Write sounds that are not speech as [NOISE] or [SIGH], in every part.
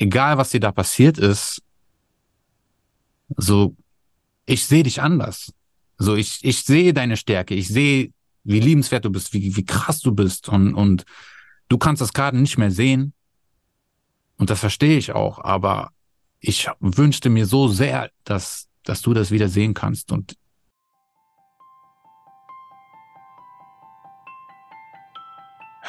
egal was dir da passiert ist, so, ich sehe dich anders. So, ich, ich sehe deine Stärke, ich sehe, wie liebenswert du bist, wie, wie krass du bist und, und du kannst das gerade nicht mehr sehen. Und das verstehe ich auch, aber ich wünschte mir so sehr, dass, dass du das wieder sehen kannst und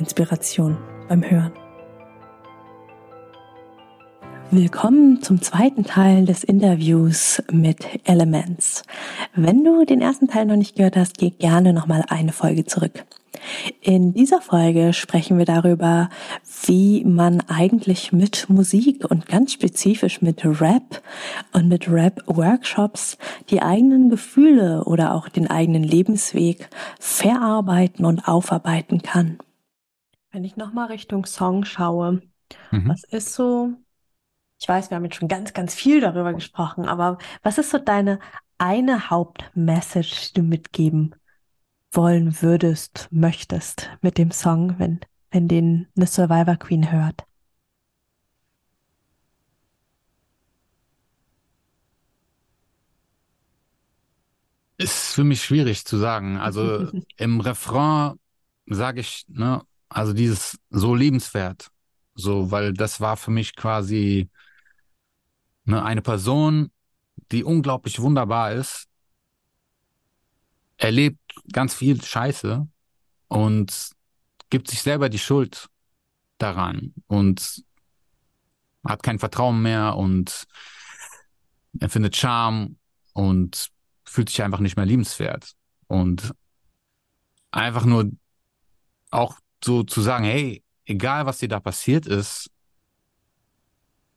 Inspiration beim Hören. Willkommen zum zweiten Teil des Interviews mit Elements. Wenn du den ersten Teil noch nicht gehört hast, geh gerne nochmal eine Folge zurück. In dieser Folge sprechen wir darüber, wie man eigentlich mit Musik und ganz spezifisch mit Rap und mit Rap-Workshops die eigenen Gefühle oder auch den eigenen Lebensweg verarbeiten und aufarbeiten kann. Wenn ich nochmal Richtung Song schaue, mhm. was ist so, ich weiß, wir haben jetzt schon ganz, ganz viel darüber gesprochen, aber was ist so deine eine Hauptmessage, die du mitgeben wollen würdest, möchtest mit dem Song, wenn, wenn den eine Survivor Queen hört? Ist für mich schwierig zu sagen. Also [LAUGHS] im Refrain sage ich, ne, also dieses so lebenswert, so, weil das war für mich quasi ne, eine Person, die unglaublich wunderbar ist, erlebt ganz viel Scheiße und gibt sich selber die Schuld daran und hat kein Vertrauen mehr und empfindet Charme und fühlt sich einfach nicht mehr liebenswert. Und einfach nur auch so zu sagen, hey, egal was dir da passiert ist,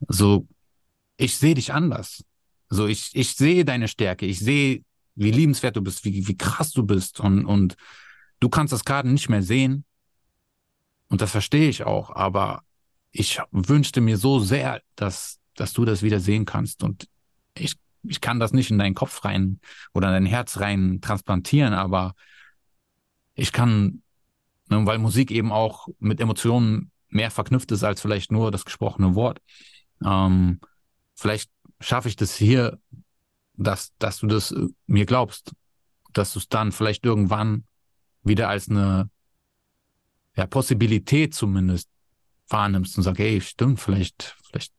so, ich sehe dich anders. So, ich, ich sehe deine Stärke, ich sehe, wie liebenswert du bist, wie, wie krass du bist und, und du kannst das gerade nicht mehr sehen. Und das verstehe ich auch, aber ich wünschte mir so sehr, dass, dass du das wieder sehen kannst. Und ich, ich kann das nicht in deinen Kopf rein oder in dein Herz rein transplantieren, aber ich kann weil Musik eben auch mit Emotionen mehr verknüpft ist als vielleicht nur das gesprochene Wort. Ähm, vielleicht schaffe ich das hier, dass, dass du das äh, mir glaubst, dass du es dann vielleicht irgendwann wieder als eine ja, Possibilität zumindest wahrnimmst und sagst, hey, stimmt, vielleicht, vielleicht,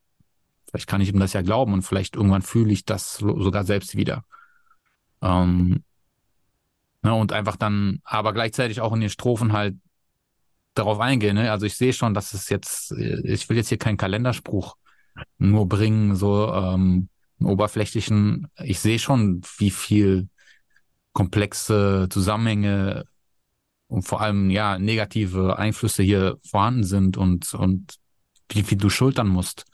vielleicht kann ich ihm das ja glauben und vielleicht irgendwann fühle ich das sogar selbst wieder. Ähm, Ne, und einfach dann, aber gleichzeitig auch in den Strophen halt darauf eingehen. Ne? Also ich sehe schon, dass es jetzt, ich will jetzt hier keinen Kalenderspruch nur bringen, so ähm, oberflächlichen. Ich sehe schon, wie viel komplexe Zusammenhänge und vor allem ja negative Einflüsse hier vorhanden sind und und wie viel du schultern musst.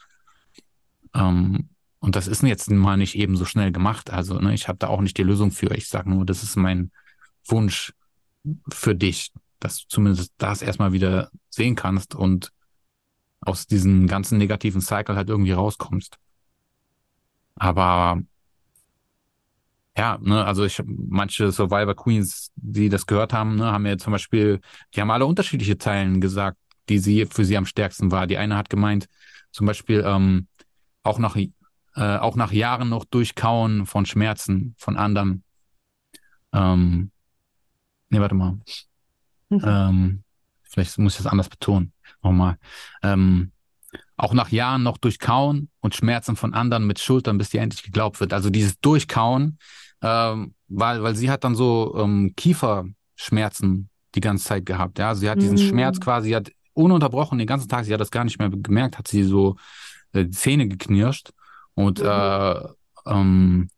Ähm, und das ist jetzt mal nicht eben so schnell gemacht. Also ne, ich habe da auch nicht die Lösung für. Ich sage nur, das ist mein Wunsch für dich, dass du zumindest das erstmal wieder sehen kannst und aus diesem ganzen negativen Cycle halt irgendwie rauskommst. Aber ja, ne, also ich manche Survivor Queens, die das gehört haben, ne, haben ja zum Beispiel, die haben alle unterschiedliche Zeilen gesagt, die sie für sie am stärksten war. Die eine hat gemeint, zum Beispiel ähm, auch nach äh, auch nach Jahren noch durchkauen von Schmerzen von anderen. Ähm, Nee, warte mal. Mhm. Ähm, vielleicht muss ich das anders betonen. Nochmal. Ähm, auch nach Jahren noch durchkauen und Schmerzen von anderen mit Schultern, bis dir endlich geglaubt wird. Also dieses Durchkauen, ähm, weil, weil sie hat dann so ähm, Kieferschmerzen die ganze Zeit gehabt. Ja, sie hat diesen mhm. Schmerz quasi, sie hat ununterbrochen den ganzen Tag, sie hat das gar nicht mehr gemerkt, hat sie so äh, Zähne geknirscht und mhm. äh, ähm,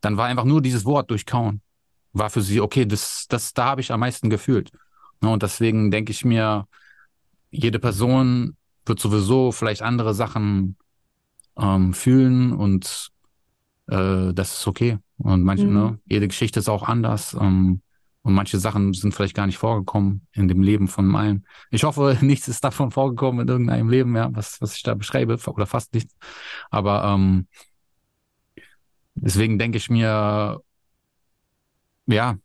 dann war einfach nur dieses Wort durchkauen war für sie, okay, das, das, da habe ich am meisten gefühlt. Ne, und deswegen denke ich mir, jede Person wird sowieso vielleicht andere Sachen ähm, fühlen und äh, das ist okay. Und manche, Mhm. ne, jede Geschichte ist auch anders. Ähm, und manche Sachen sind vielleicht gar nicht vorgekommen in dem Leben von allen. Ich hoffe, [LAUGHS] nichts ist davon vorgekommen in irgendeinem Leben, ja, was, was ich da beschreibe, oder fast nichts. Aber ähm, deswegen denke ich mir, ja,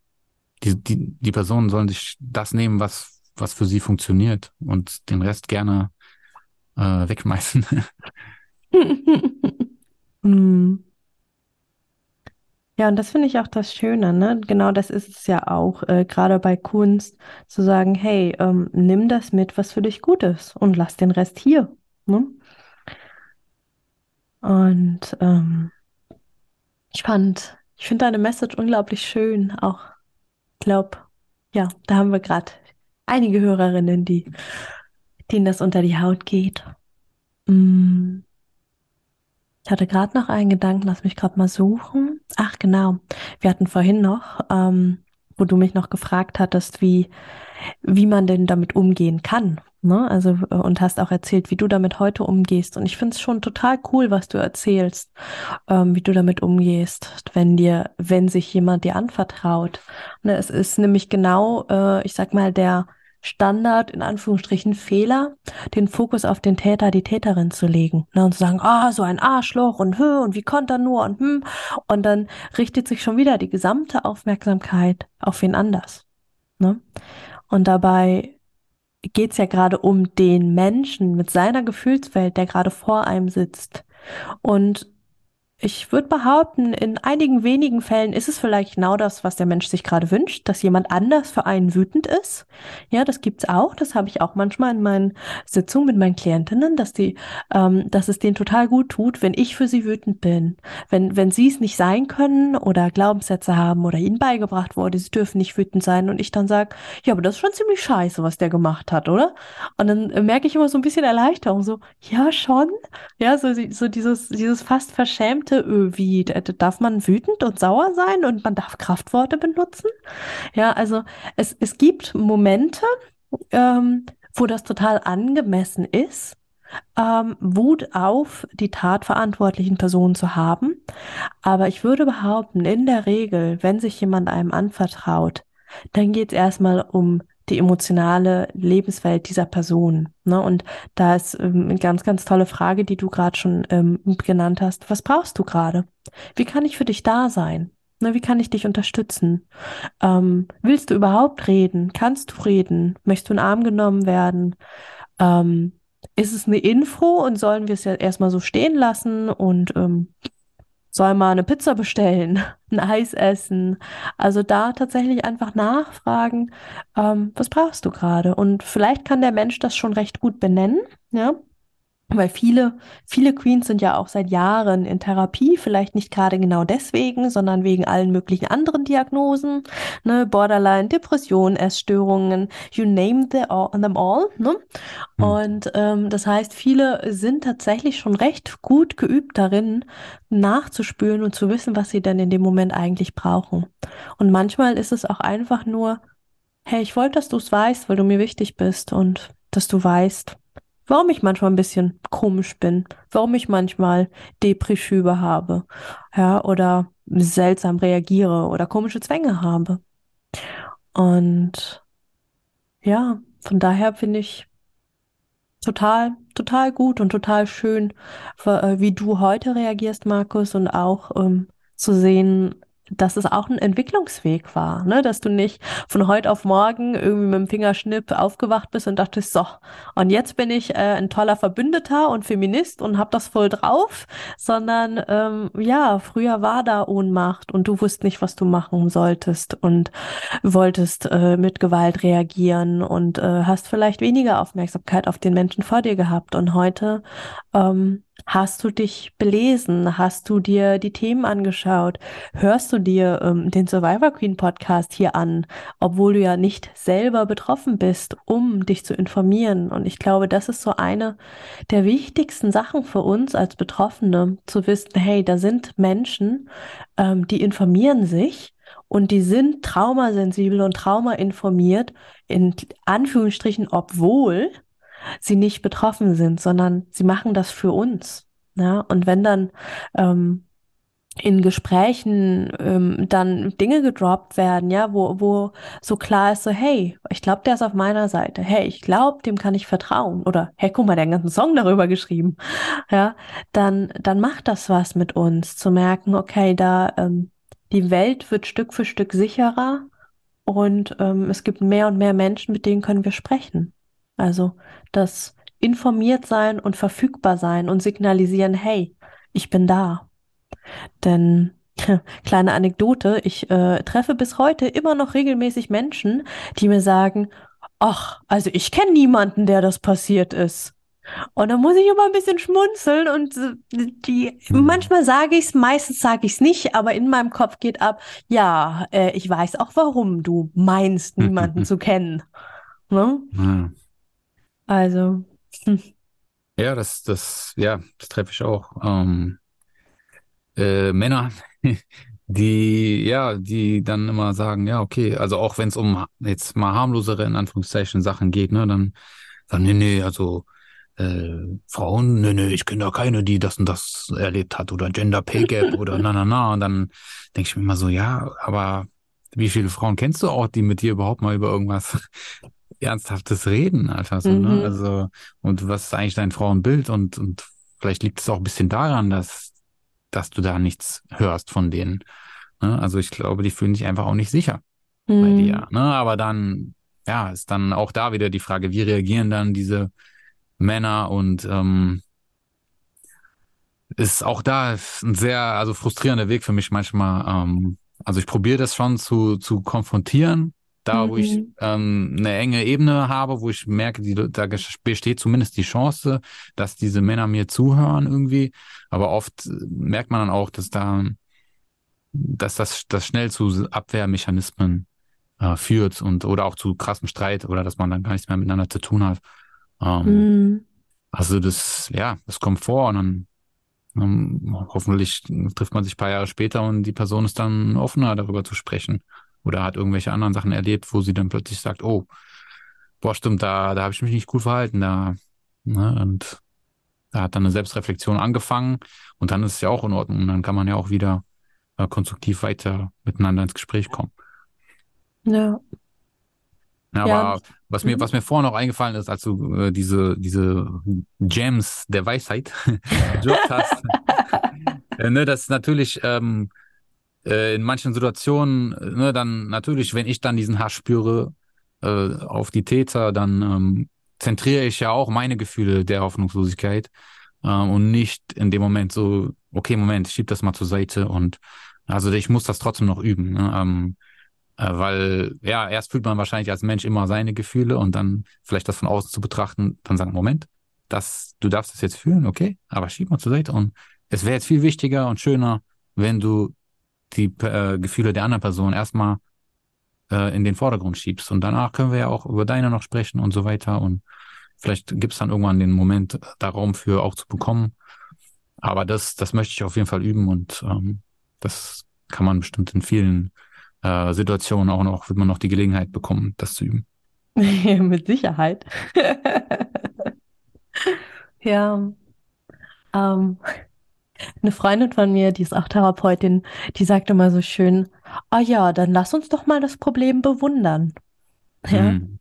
die, die, die Personen sollen sich das nehmen, was, was für sie funktioniert und den Rest gerne äh, wegschmeißen. Hm. [LAUGHS] Ja, und das finde ich auch das Schöne, ne? Genau das ist es ja auch, äh, gerade bei Kunst, zu sagen, hey, ähm, nimm das mit, was für dich gut ist und lass den Rest hier, ne? Und ähm, ich fand, ich finde deine Message unglaublich schön, auch, ich glaube, ja, da haben wir gerade einige Hörerinnen, die, denen das unter die Haut geht. Mm. Ich hatte gerade noch einen Gedanken, lass mich gerade mal suchen. Ach, genau. Wir hatten vorhin noch, ähm, wo du mich noch gefragt hattest, wie, wie man denn damit umgehen kann. Ne? Also, äh, und hast auch erzählt, wie du damit heute umgehst. Und ich finde es schon total cool, was du erzählst, ähm, wie du damit umgehst, wenn dir, wenn sich jemand dir anvertraut. Ne, es ist nämlich genau, äh, ich sag mal, der Standard, in Anführungsstrichen, Fehler, den Fokus auf den Täter, die Täterin zu legen. Ne, und zu sagen, ah, so ein Arschloch und hö, und wie konnte er nur und hm. Und dann richtet sich schon wieder die gesamte Aufmerksamkeit auf wen anders. Ne? Und dabei geht es ja gerade um den Menschen mit seiner Gefühlswelt, der gerade vor einem sitzt. Und ich würde behaupten, in einigen wenigen Fällen ist es vielleicht genau das, was der Mensch sich gerade wünscht, dass jemand anders für einen wütend ist. Ja, das gibt's auch. Das habe ich auch manchmal in meinen Sitzungen mit meinen Klientinnen, dass die, ähm, dass es denen total gut tut, wenn ich für sie wütend bin. Wenn, wenn sie es nicht sein können oder Glaubenssätze haben oder ihnen beigebracht wurde, sie dürfen nicht wütend sein und ich dann sage, ja, aber das ist schon ziemlich scheiße, was der gemacht hat, oder? Und dann merke ich immer so ein bisschen Erleichterung, so, ja, schon. Ja, so, so dieses, dieses fast verschämte, äh, wie, d- d- darf man wütend und sauer sein und man darf Kraftworte benutzen? Ja, also es, es gibt Momente, ähm, wo das total angemessen ist, ähm, Wut auf die tatverantwortlichen Personen zu haben. Aber ich würde behaupten, in der Regel, wenn sich jemand einem anvertraut, dann geht es erstmal um die emotionale Lebenswelt dieser Person. Ne? Und da ist ähm, eine ganz, ganz tolle Frage, die du gerade schon ähm, genannt hast. Was brauchst du gerade? Wie kann ich für dich da sein? Ne, wie kann ich dich unterstützen? Ähm, willst du überhaupt reden? Kannst du reden? Möchtest du in den Arm genommen werden? Ähm, ist es eine Info und sollen wir es ja erstmal so stehen lassen und ähm, sollen wir eine Pizza bestellen, [LAUGHS] ein Eis essen? Also da tatsächlich einfach nachfragen, ähm, was brauchst du gerade? Und vielleicht kann der Mensch das schon recht gut benennen, ja. Weil viele, viele Queens sind ja auch seit Jahren in Therapie, vielleicht nicht gerade genau deswegen, sondern wegen allen möglichen anderen Diagnosen, ne, Borderline, Depression, Essstörungen, you name the all, them all, ne? Hm. Und ähm, das heißt, viele sind tatsächlich schon recht gut geübt darin, nachzuspüren und zu wissen, was sie denn in dem Moment eigentlich brauchen. Und manchmal ist es auch einfach nur, hey, ich wollte, dass du es weißt, weil du mir wichtig bist und dass du weißt, warum ich manchmal ein bisschen komisch bin, warum ich manchmal Depri-Schübe habe, ja, oder seltsam reagiere oder komische Zwänge habe. Und ja, von daher finde ich total, total gut und total schön, äh, wie du heute reagierst, Markus, und auch ähm, zu sehen, dass es auch ein Entwicklungsweg war, ne? Dass du nicht von heute auf morgen irgendwie mit dem Fingerschnipp aufgewacht bist und dachtest, so, und jetzt bin ich äh, ein toller Verbündeter und Feminist und hab das voll drauf, sondern ähm, ja, früher war da Ohnmacht und du wusst nicht, was du machen solltest und wolltest äh, mit Gewalt reagieren und äh, hast vielleicht weniger Aufmerksamkeit auf den Menschen vor dir gehabt und heute ähm, Hast du dich belesen? Hast du dir die Themen angeschaut? Hörst du dir ähm, den Survivor Queen Podcast hier an, obwohl du ja nicht selber betroffen bist, um dich zu informieren? Und ich glaube, das ist so eine der wichtigsten Sachen für uns als Betroffene, zu wissen, hey, da sind Menschen, ähm, die informieren sich und die sind traumasensibel und traumainformiert, in Anführungsstrichen, obwohl sie nicht betroffen sind, sondern sie machen das für uns. Ja, und wenn dann ähm, in Gesprächen ähm, dann Dinge gedroppt werden, ja, wo, wo so klar ist, so, hey, ich glaube, der ist auf meiner Seite. Hey, ich glaube, dem kann ich vertrauen. Oder, hey, guck mal, der hat einen ganzen Song darüber geschrieben. Ja, dann, dann macht das was mit uns, zu merken, okay, da, ähm, die Welt wird Stück für Stück sicherer und ähm, es gibt mehr und mehr Menschen, mit denen können wir sprechen. Also, das informiert sein und verfügbar sein und signalisieren, hey, ich bin da. Denn [LAUGHS] kleine Anekdote, ich äh, treffe bis heute immer noch regelmäßig Menschen, die mir sagen, ach, also ich kenne niemanden, der das passiert ist. Und dann muss ich immer ein bisschen schmunzeln und die, mhm. manchmal sage ich es, meistens sage ich es nicht, aber in meinem Kopf geht ab, ja, äh, ich weiß auch, warum du meinst, [LAUGHS] niemanden zu kennen. Ne? Ja. Also. Hm. [LAUGHS] Ja, das, das, ja, das treffe ich auch. Ähm, äh, Männer, [LAUGHS] die, ja, die dann immer sagen, ja, okay, also auch wenn es um jetzt mal harmlosere, in Anführungszeichen, Sachen geht, ne, dann sagen, nee, nee, also äh, Frauen, nee, nee, ich kenne da keine, die das und das erlebt hat oder Gender Pay Gap oder na, na, na. Und dann denke ich mir immer so, ja, aber wie viele Frauen kennst du auch, die mit dir überhaupt mal über irgendwas Ernsthaftes reden, Alter, so, ne? mhm. ne? Also, und was ist eigentlich dein Frauenbild? Und, und vielleicht liegt es auch ein bisschen daran, dass dass du da nichts hörst von denen. Ne? Also ich glaube, die fühlen sich einfach auch nicht sicher mhm. bei dir. Ne? Aber dann, ja, ist dann auch da wieder die Frage, wie reagieren dann diese Männer und ähm, ist auch da ein sehr, also frustrierender Weg für mich manchmal. Ähm, also ich probiere das schon zu, zu konfrontieren, da, mhm. wo ich mhm. ähm, eine enge Ebene habe, wo ich merke, die, da besteht zumindest die Chance, dass diese Männer mir zuhören irgendwie. Aber oft äh, merkt man dann auch, dass da, dass das, das schnell zu Abwehrmechanismen äh, führt und oder auch zu krassem Streit oder dass man dann gar nichts mehr miteinander zu tun hat. Ähm, mhm. Also das, ja, das kommt vor und dann ähm, hoffentlich trifft man sich ein paar Jahre später und die Person ist dann offener darüber zu sprechen oder hat irgendwelche anderen Sachen erlebt, wo sie dann plötzlich sagt, oh, boah, stimmt, da, da habe ich mich nicht cool verhalten, da, ne, und da hat dann eine Selbstreflexion angefangen und dann ist es ja auch in Ordnung und dann kann man ja auch wieder äh, konstruktiv weiter miteinander ins Gespräch kommen. Ja. Ja, aber ja. was mir, was mir vorher noch eingefallen ist, als du äh, diese, diese Gems der Weisheit [LAUGHS] gedroppt hast, [LAUGHS] äh, ne, das ist natürlich ähm, äh, in manchen Situationen, ne, dann natürlich, wenn ich dann diesen Hass spüre äh, auf die Täter, dann ähm, zentriere ich ja auch meine Gefühle der Hoffnungslosigkeit ähm, und nicht in dem Moment so, okay, Moment, schieb das mal zur Seite und also ich muss das trotzdem noch üben, ne? ähm, äh, weil ja, erst fühlt man wahrscheinlich als Mensch immer seine Gefühle und dann vielleicht das von außen zu betrachten, dann sagen, Moment, das, du darfst das jetzt fühlen, okay, aber schieb mal zur Seite und es wäre jetzt viel wichtiger und schöner, wenn du die äh, Gefühle der anderen Person erstmal äh, in den Vordergrund schiebst. Und danach können wir ja auch über deine noch sprechen und so weiter. Und vielleicht gibt es dann irgendwann den Moment, da Raum für auch zu bekommen. Aber das, das möchte ich auf jeden Fall üben und ähm, das kann man bestimmt in vielen äh, Situationen auch noch, wird man noch die Gelegenheit bekommen, das zu üben. [LAUGHS] Mit Sicherheit. [LAUGHS] ja. Ähm, eine Freundin von mir, die ist auch Therapeutin, die sagte mal so schön, ah ja, dann lass uns doch mal das Problem bewundern. Ja. Mhm.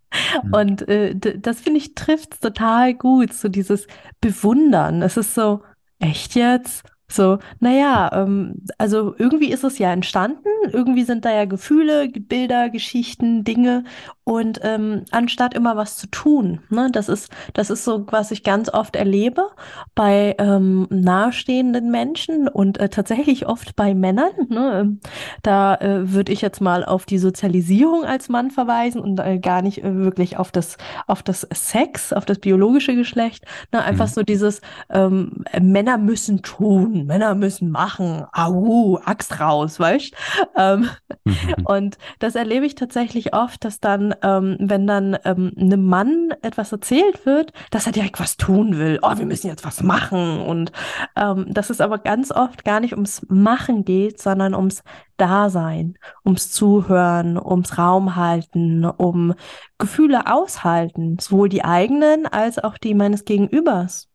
Und äh, das finde ich trifft total gut, so dieses Bewundern. Es ist so, echt jetzt? So, naja, ähm, also irgendwie ist es ja entstanden, irgendwie sind da ja Gefühle, Bilder, Geschichten, Dinge und ähm, anstatt immer was zu tun, ne, das ist, das ist so, was ich ganz oft erlebe bei ähm, nahestehenden Menschen und äh, tatsächlich oft bei Männern. Ne, ähm, da äh, würde ich jetzt mal auf die Sozialisierung als Mann verweisen und äh, gar nicht äh, wirklich auf das, auf das Sex, auf das biologische Geschlecht. Ne, einfach mhm. so dieses ähm, Männer müssen tun, Männer müssen machen, au, Axt raus, weißt? Ähm, mhm. Und das erlebe ich tatsächlich oft, dass dann ähm, wenn dann ähm, einem Mann etwas erzählt wird, dass er direkt was tun will. Oh, wir müssen jetzt was machen. Und ähm, dass es aber ganz oft gar nicht ums Machen geht, sondern ums Dasein, ums Zuhören, ums Raum halten, um Gefühle aushalten, sowohl die eigenen als auch die meines Gegenübers.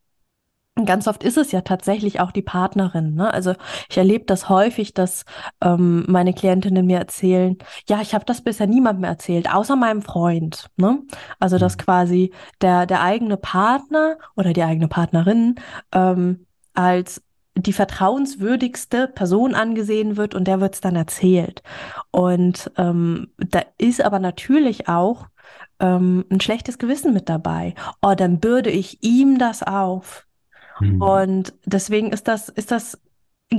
Und ganz oft ist es ja tatsächlich auch die Partnerin. Ne? Also ich erlebe das häufig, dass ähm, meine Klientinnen mir erzählen, ja, ich habe das bisher niemandem erzählt, außer meinem Freund. Ne? Also dass Mhm. quasi der, der eigene Partner oder die eigene Partnerin ähm, als die vertrauenswürdigste Person angesehen wird und der wird es dann erzählt. Und ähm, da ist aber natürlich auch ähm, ein schlechtes Gewissen mit dabei. Oh, dann bürde ich ihm das auf. Mhm. Und deswegen ist das, ist das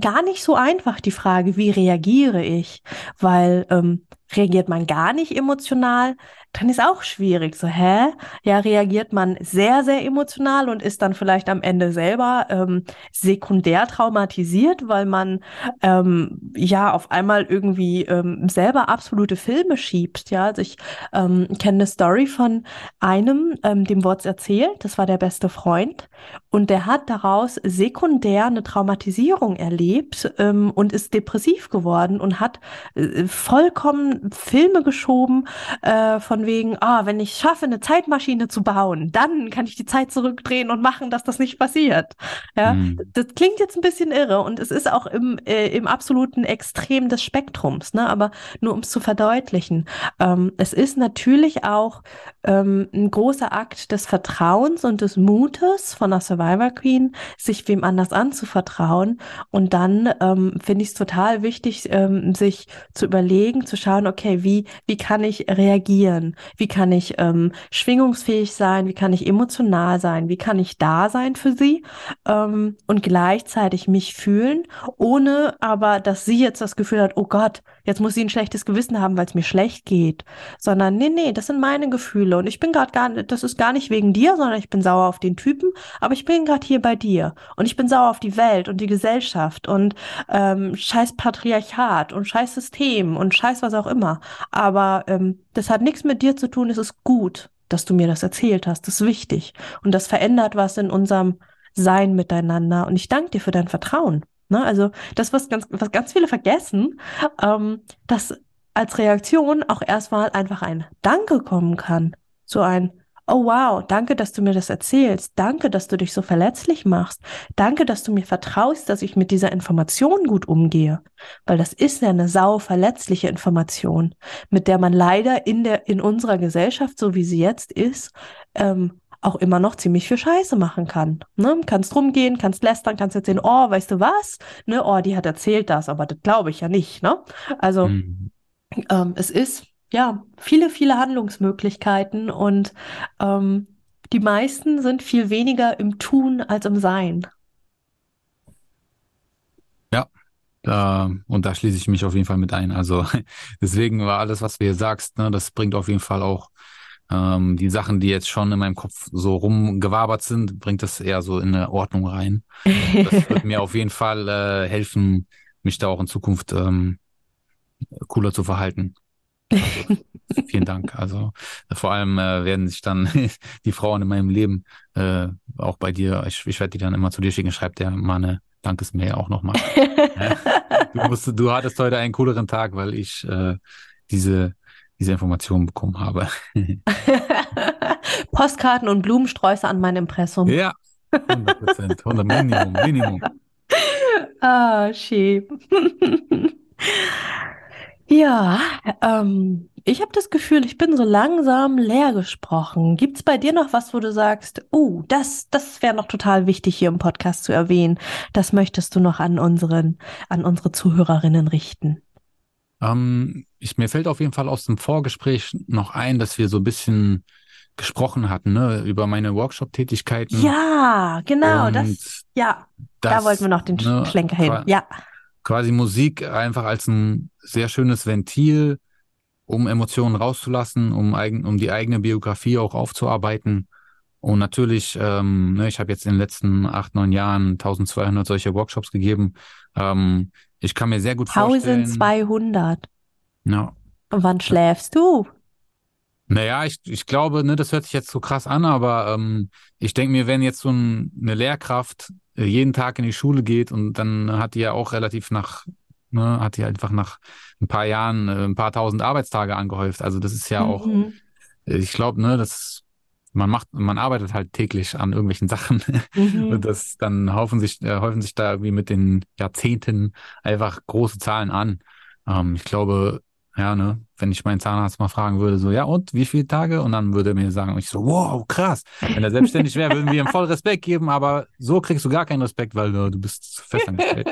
gar nicht so einfach, die Frage, wie reagiere ich? Weil ähm, reagiert man gar nicht emotional, dann ist auch schwierig. So, hä? Ja, reagiert man sehr, sehr emotional und ist dann vielleicht am Ende selber ähm, sekundär traumatisiert, weil man ähm, ja auf einmal irgendwie ähm, selber absolute Filme schiebt. Ja, also ich ähm, kenne eine Story von einem, ähm, dem wurde erzählt, das war der beste Freund. Und der hat daraus sekundär eine Traumatisierung erlebt ähm, und ist depressiv geworden und hat äh, vollkommen Filme geschoben, äh, von wegen, ah, wenn ich schaffe, eine Zeitmaschine zu bauen, dann kann ich die Zeit zurückdrehen und machen, dass das nicht passiert. Ja, Mhm. das klingt jetzt ein bisschen irre und es ist auch im, äh, im absoluten Extrem des Spektrums, ne? Aber nur um es zu verdeutlichen. Ähm, es ist natürlich auch ähm, ein großer Akt des Vertrauens und des Mutes von einer Survivor Queen, sich wem anders anzuvertrauen. Und dann ähm, finde ich es total wichtig, ähm, sich zu überlegen, zu schauen, okay, wie, wie kann ich reagieren? Wie kann ich ähm, schwingungsfähig sein? Wie kann ich emotional sein? Wie kann ich da sein für sie? Ähm, und gleichzeitig mich fühlen, ohne aber, dass sie jetzt das Gefühl hat, oh Gott, jetzt muss sie ein schlechtes Gewissen haben, weil es mir schlecht geht. Sondern nee, nee, das sind meine Gefühle. Und ich bin gerade gar nicht, das ist gar nicht wegen dir, sondern ich bin sauer auf den Typen, aber ich bin gerade hier bei dir. Und ich bin sauer auf die Welt und die Gesellschaft und ähm, scheiß Patriarchat und scheiß System und scheiß was auch immer. Aber ähm, das hat nichts mit dir zu tun, es ist gut, dass du mir das erzählt hast, das ist wichtig. Und das verändert was in unserem Sein miteinander. Und ich danke dir für dein Vertrauen. Ne? Also das, was ganz, was ganz viele vergessen, ähm, dass als Reaktion auch erstmal einfach ein Danke kommen kann. So ein Oh wow, danke, dass du mir das erzählst. Danke, dass du dich so verletzlich machst. Danke, dass du mir vertraust, dass ich mit dieser Information gut umgehe. Weil das ist ja eine sau verletzliche Information, mit der man leider in der, in unserer Gesellschaft, so wie sie jetzt ist, ähm, auch immer noch ziemlich viel Scheiße machen kann. Ne? Kannst rumgehen, kannst lästern, kannst erzählen, oh, weißt du was? Ne, oh, die hat erzählt das, aber das glaube ich ja nicht, ne? Also, Mhm. ähm, es ist ja viele, viele Handlungsmöglichkeiten und ähm, die meisten sind viel weniger im Tun als im Sein. Ja, da, und da schließe ich mich auf jeden Fall mit ein. Also [LAUGHS] deswegen war alles, was du hier sagst, ne, das bringt auf jeden Fall auch ähm, die Sachen, die jetzt schon in meinem Kopf so rumgewabert sind, bringt das eher so in eine Ordnung rein. Das wird mir [LAUGHS] auf jeden Fall äh, helfen, mich da auch in Zukunft ähm, cooler zu verhalten. Also vielen Dank. Also vor allem äh, werden sich dann [LAUGHS] die Frauen in meinem Leben, äh, auch bei dir, ich, ich werde die dann immer zu dir schicken, schreibt der mal eine Dankesmail auch nochmal. [LAUGHS] Du musst, du hattest heute einen cooleren Tag, weil ich äh, diese, diese Informationen bekommen habe. [LAUGHS] Postkarten und Blumensträuße an mein Impressum. Ja, 100 Prozent, 100 Minimum, Minimum. [LAUGHS] Ah, schön. [LAUGHS] Ja, ähm, ich habe das Gefühl, ich bin so langsam leer gesprochen. Gibt's bei dir noch was, wo du sagst, oh, das, das wäre noch total wichtig hier im Podcast zu erwähnen. Das möchtest du noch an unseren, an unsere Zuhörerinnen richten? Ähm, ich, mir fällt auf jeden Fall aus dem Vorgespräch noch ein, dass wir so ein bisschen gesprochen hatten, ne, über meine Workshop-Tätigkeiten Ja, genau, und das, ja, da das, wollten wir noch den ne, Schlenker hin. Ja. quasi Musik einfach als ein sehr schönes Ventil, um Emotionen rauszulassen, um eigen, um die eigene Biografie auch aufzuarbeiten. Und natürlich, ähm, ne, ich habe jetzt in den letzten acht, neun Jahren 1200 solche Workshops gegeben. Ähm, ich kann mir sehr gut vorstellen, 1200. ja, Und wann schläfst du? Naja, ich, ich glaube, ne, das hört sich jetzt so krass an, aber ähm, ich denke mir, wenn jetzt so ein, eine Lehrkraft äh, jeden Tag in die Schule geht und dann hat die ja auch relativ nach, ne, hat die einfach nach ein paar Jahren äh, ein paar tausend Arbeitstage angehäuft. Also das ist ja auch, Mhm. äh, ich glaube, ne, das man macht, man arbeitet halt täglich an irgendwelchen Sachen mhm. und das dann häufen sich, äh, häufen sich da irgendwie mit den Jahrzehnten einfach große Zahlen an. Ähm, ich glaube, ja, ne, wenn ich meinen Zahnarzt mal fragen würde, so, ja, und wie viele Tage? Und dann würde er mir sagen, ich so, wow, krass. Wenn er selbstständig wäre, würden wir ihm voll Respekt geben, aber so kriegst du gar keinen Respekt, weil du, du bist festangestellt.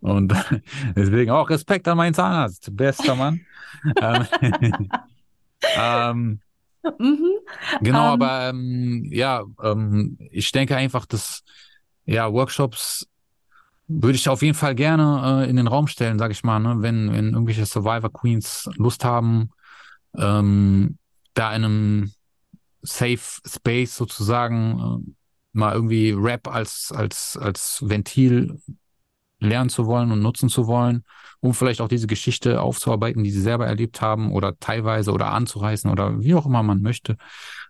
und [LAUGHS] deswegen auch Respekt an meinen Zahnarzt. Bester Mann. [LAUGHS] ähm, [LAUGHS] ähm [LAUGHS] Mhm. Genau, um, ähm. aber ähm, ja, ähm, ich denke einfach, dass ja Workshops würde ich auf jeden Fall gerne äh, in den Raum stellen, sag ich mal, ne? wenn, wenn irgendwelche Survivor Queens Lust haben, ähm, da in einem Safe Space sozusagen äh, mal irgendwie Rap als als als Ventil lernen zu wollen und nutzen zu wollen, um vielleicht auch diese Geschichte aufzuarbeiten, die sie selber erlebt haben oder teilweise oder anzureißen oder wie auch immer man möchte,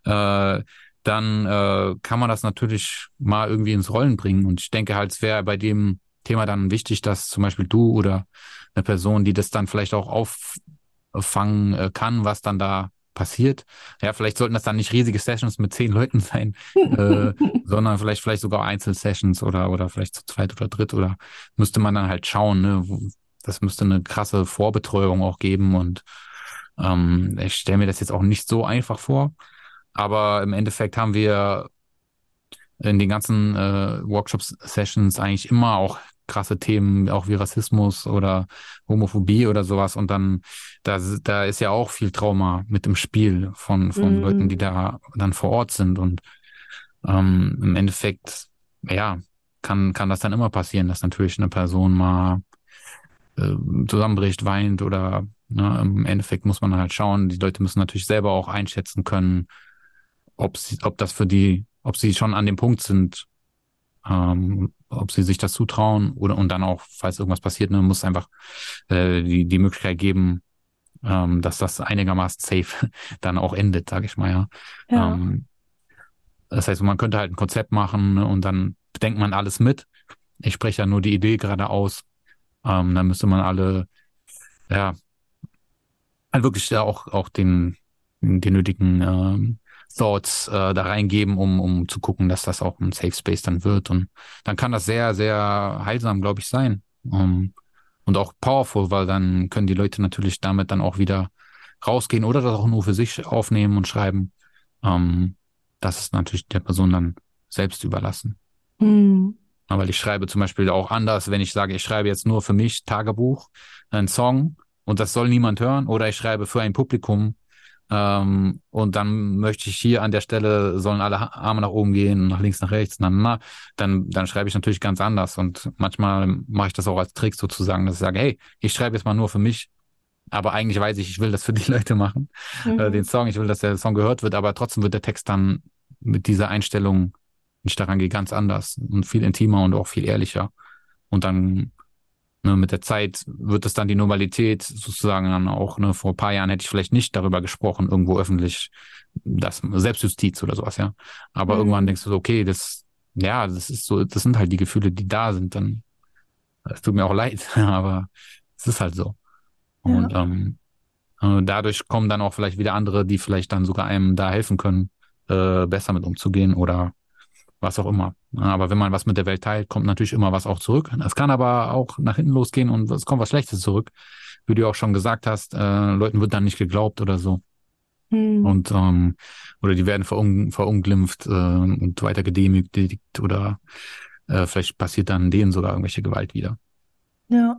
äh, dann äh, kann man das natürlich mal irgendwie ins Rollen bringen. Und ich denke halt, es wäre bei dem Thema dann wichtig, dass zum Beispiel du oder eine Person, die das dann vielleicht auch auffangen äh, kann, was dann da passiert. Ja, vielleicht sollten das dann nicht riesige Sessions mit zehn Leuten sein, [LAUGHS] äh, sondern vielleicht vielleicht sogar Einzelsessions oder oder vielleicht zu zweit oder dritt oder müsste man dann halt schauen. Ne? Das müsste eine krasse Vorbetreuung auch geben und ähm, ich stelle mir das jetzt auch nicht so einfach vor, aber im Endeffekt haben wir in den ganzen äh, Workshops-Sessions eigentlich immer auch krasse Themen, auch wie Rassismus oder Homophobie oder sowas. Und dann, da, da ist ja auch viel Trauma mit im Spiel von, von mm. Leuten, die da dann vor Ort sind. Und ähm, im Endeffekt, ja, kann, kann das dann immer passieren, dass natürlich eine Person mal äh, zusammenbricht, weint oder ne, im Endeffekt muss man halt schauen, die Leute müssen natürlich selber auch einschätzen können, ob sie, ob das für die, ob sie schon an dem Punkt sind, ähm, ob sie sich das zutrauen oder und dann auch, falls irgendwas passiert, ne, muss einfach äh, die, die Möglichkeit geben, ähm, dass das einigermaßen safe [LAUGHS] dann auch endet, sage ich mal, ja. ja. Ähm, das heißt, man könnte halt ein Konzept machen ne, und dann denkt man alles mit. Ich spreche ja nur die Idee gerade aus. Ähm, dann müsste man alle, ja, halt wirklich auch, auch den, den nötigen ähm, Thoughts äh, da reingeben, um, um zu gucken, dass das auch ein Safe Space dann wird. Und dann kann das sehr, sehr heilsam, glaube ich, sein. Um, ähm, und auch powerful, weil dann können die Leute natürlich damit dann auch wieder rausgehen oder das auch nur für sich aufnehmen und schreiben. Ähm, das ist natürlich der Person dann selbst überlassen. Mhm. Aber ich schreibe zum Beispiel auch anders, wenn ich sage, ich schreibe jetzt nur für mich Tagebuch, einen Song und das soll niemand hören, oder ich schreibe für ein Publikum ähm, und dann möchte ich hier an der Stelle sollen alle Arme nach oben gehen, nach links, nach rechts, na, na, dann, dann schreibe ich natürlich ganz anders. Und manchmal mache ich das auch als Trick sozusagen, dass ich sage, hey, ich schreibe jetzt mal nur für mich. Aber eigentlich weiß ich, ich will das für die [LAUGHS] Leute machen, äh, mhm. äh, den Song. Ich will, dass der Song gehört wird, aber trotzdem wird der Text dann mit dieser Einstellung, nicht daran geht, ganz anders und viel intimer und auch viel ehrlicher. Und dann Ne, mit der Zeit wird es dann die Normalität sozusagen dann auch, ne, vor ein paar Jahren hätte ich vielleicht nicht darüber gesprochen, irgendwo öffentlich, das Selbstjustiz oder sowas, ja. Aber mhm. irgendwann denkst du so, okay, das, ja, das ist so, das sind halt die Gefühle, die da sind, dann, es tut mir auch leid, [LAUGHS] aber es ist halt so. Und ja. ähm, äh, dadurch kommen dann auch vielleicht wieder andere, die vielleicht dann sogar einem da helfen können, äh, besser mit umzugehen oder was auch immer. Aber wenn man was mit der Welt teilt, kommt natürlich immer was auch zurück. Es kann aber auch nach hinten losgehen und es kommt was Schlechtes zurück. Wie du auch schon gesagt hast, äh, Leuten wird dann nicht geglaubt oder so. Hm. Und ähm, oder die werden verung verunglimpft äh, und weiter gedemütigt oder äh, vielleicht passiert dann denen sogar irgendwelche Gewalt wieder. Ja.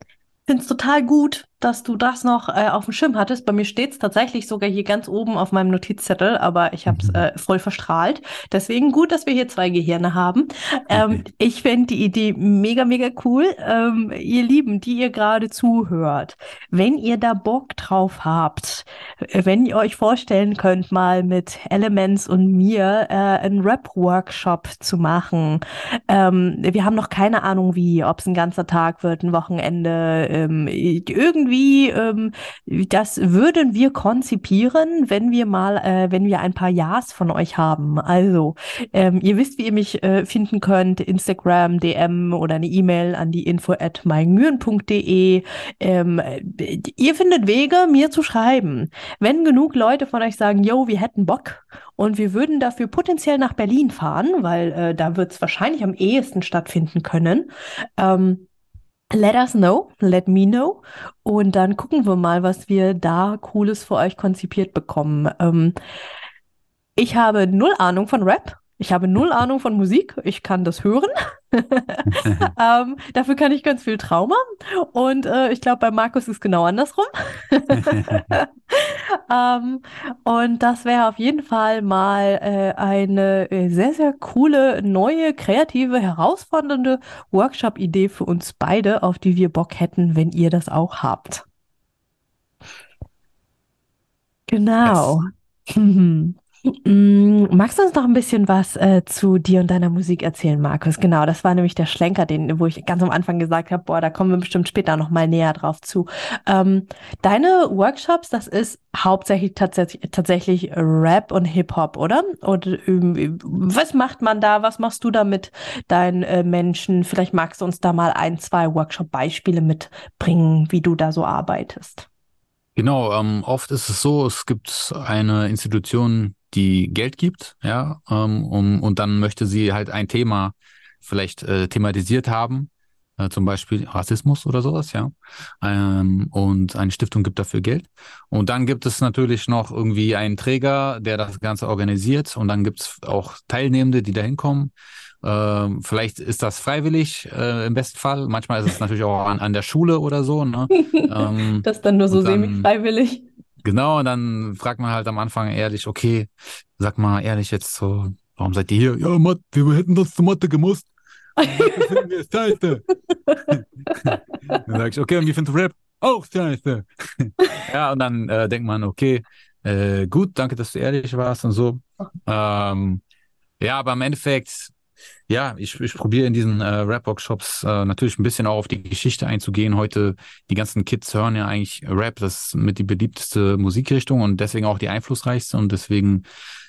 Ich finde es total gut, dass du das noch äh, auf dem Schirm hattest. Bei mir steht es tatsächlich sogar hier ganz oben auf meinem Notizzettel, aber ich habe es mhm. äh, voll verstrahlt. Deswegen gut, dass wir hier zwei Gehirne haben. Ähm, ich finde die Idee mega, mega cool. Ähm, ihr Lieben, die ihr gerade zuhört, wenn ihr da Bock drauf habt, äh, wenn ihr euch vorstellen könnt, mal mit Elements und mir äh, einen Rap-Workshop zu machen. Ähm, wir haben noch keine Ahnung wie, ob es ein ganzer Tag wird, ein Wochenende, ähm, irgendwie wie ähm, das würden wir konzipieren, wenn wir mal, äh, wenn wir ein paar Ja's von euch haben. Also, ähm, ihr wisst, wie ihr mich äh, finden könnt. Instagram, DM oder eine E-Mail an die info at mymüren.de. Ähm, ihr findet Wege, mir zu schreiben. Wenn genug Leute von euch sagen, yo, wir hätten Bock und wir würden dafür potenziell nach Berlin fahren, weil äh, da wird es wahrscheinlich am ehesten stattfinden können. Ähm, Let us know, let me know. Und dann gucken wir mal, was wir da Cooles für euch konzipiert bekommen. Ähm, ich habe null Ahnung von Rap. Ich habe null Ahnung von Musik. Ich kann das hören. [LAUGHS] ähm, dafür kann ich ganz viel Trauma. Und äh, ich glaube, bei Markus ist es genau andersrum. [LAUGHS] ähm, und das wäre auf jeden Fall mal äh, eine äh, sehr, sehr coole, neue, kreative, herausfordernde Workshop-Idee für uns beide, auf die wir Bock hätten, wenn ihr das auch habt. Genau. Yes. [LAUGHS] Mm, magst du uns noch ein bisschen was äh, zu dir und deiner Musik erzählen, Markus? Genau, das war nämlich der Schlenker, den, wo ich ganz am Anfang gesagt habe, boah, da kommen wir bestimmt später noch mal näher drauf zu. Ähm, deine Workshops, das ist hauptsächlich tatsächlich, tatsächlich Rap und Hip-Hop, oder? Oder ähm, was macht man da? Was machst du da mit deinen äh, Menschen? Vielleicht magst du uns da mal ein, zwei Workshop-Beispiele mitbringen, wie du da so arbeitest. Genau, ähm, oft ist es so, es gibt eine Institution, die Geld gibt, ja, ähm, um, und dann möchte sie halt ein Thema vielleicht äh, thematisiert haben, äh, zum Beispiel Rassismus oder sowas, ja. Ähm, und eine Stiftung gibt dafür Geld. Und dann gibt es natürlich noch irgendwie einen Träger, der das Ganze organisiert. Und dann gibt es auch Teilnehmende, die da hinkommen. Ähm, vielleicht ist das freiwillig äh, im besten Fall. Manchmal ist es natürlich auch an, an der Schule oder so. Ne? [LAUGHS] ähm, das dann nur so semi-freiwillig. Genau, und dann fragt man halt am Anfang ehrlich, okay, sag mal ehrlich jetzt so, warum seid ihr hier? Ja, Mathe, wir hätten das zu Mathe gemusst. [LAUGHS] Wir ist scheiße. dann sag ich, okay, und wie findest du Rap? Auch scheiße. [LAUGHS] ja, und dann äh, denkt man, okay, äh, gut, danke, dass du ehrlich warst und so. Ähm, ja, aber im Endeffekt ja, ich, ich probiere in diesen äh, Rap-Workshops äh, natürlich ein bisschen auch auf die Geschichte einzugehen. Heute, die ganzen Kids hören ja eigentlich Rap, das ist mit die beliebteste Musikrichtung und deswegen auch die einflussreichste. Und deswegen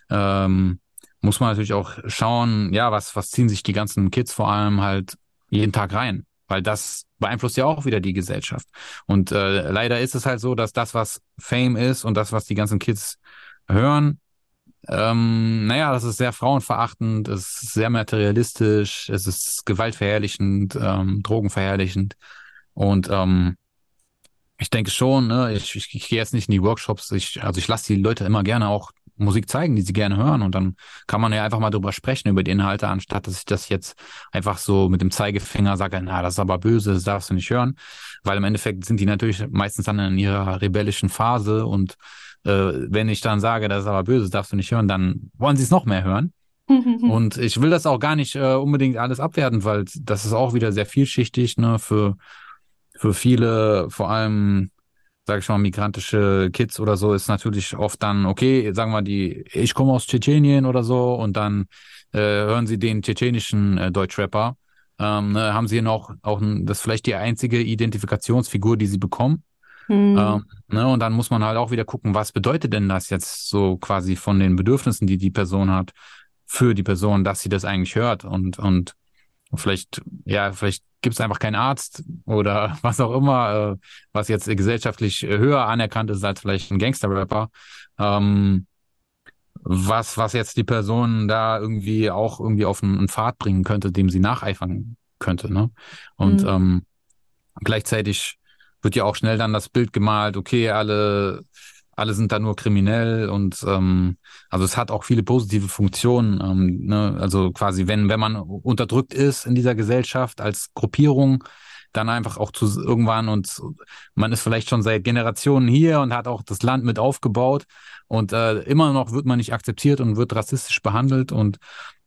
ähm, muss man natürlich auch schauen, ja, was, was ziehen sich die ganzen Kids vor allem halt jeden Tag rein. Weil das beeinflusst ja auch wieder die Gesellschaft. Und äh, leider ist es halt so, dass das, was Fame ist und das, was die ganzen Kids hören, ähm, naja, das ist sehr frauenverachtend, es ist sehr materialistisch, es ist gewaltverherrlichend, ähm, drogenverherrlichend. Und ähm, ich denke schon, ne, ich, ich, ich gehe jetzt nicht in die Workshops, ich, also ich lasse die Leute immer gerne auch Musik zeigen, die sie gerne hören. Und dann kann man ja einfach mal drüber sprechen, über die Inhalte, anstatt dass ich das jetzt einfach so mit dem Zeigefinger sage, na, das ist aber böse, das darfst du nicht hören. Weil im Endeffekt sind die natürlich meistens dann in ihrer rebellischen Phase und äh, wenn ich dann sage, das ist aber böse, das darfst du nicht hören, dann wollen sie es noch mehr hören. [LAUGHS] Und ich will das auch gar nicht äh, unbedingt alles abwerten, weil das ist auch wieder sehr vielschichtig, ne, für, für viele, vor allem, sage ich mal, migrantische Kids oder so, ist natürlich oft dann, okay, sagen wir die, ich komme aus Tschetschenien oder so, und dann äh, hören sie den tschetschenischen äh, Deutschrapper, ähm, ne, haben sie noch auch, das ist vielleicht die einzige Identifikationsfigur, die sie bekommen. Mhm. Ähm, ne, und dann muss man halt auch wieder gucken, was bedeutet denn das jetzt so quasi von den Bedürfnissen, die die Person hat, für die Person, dass sie das eigentlich hört und, und vielleicht, ja, vielleicht gibt es einfach keinen Arzt oder [LAUGHS] was auch immer, äh, was jetzt gesellschaftlich höher anerkannt ist als vielleicht ein Gangster-Rapper. Ähm, was, was jetzt die Person da irgendwie auch irgendwie auf einen, einen Pfad bringen könnte, dem sie nacheifern könnte. Ne? Und mhm. ähm, gleichzeitig wird ja auch schnell dann das Bild gemalt, okay, alle, alle sind da nur kriminell und ähm, also es hat auch viele positive Funktionen. Ähm, ne? Also quasi, wenn, wenn man unterdrückt ist in dieser Gesellschaft als Gruppierung, dann einfach auch zu irgendwann und man ist vielleicht schon seit Generationen hier und hat auch das Land mit aufgebaut und äh, immer noch wird man nicht akzeptiert und wird rassistisch behandelt und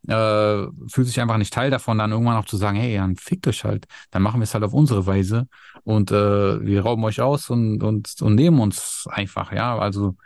äh, fühlt sich einfach nicht Teil davon, dann irgendwann auch zu sagen, hey, dann fickt euch halt, dann machen wir es halt auf unsere Weise und äh, wir rauben euch aus und, und, und nehmen uns einfach, ja, also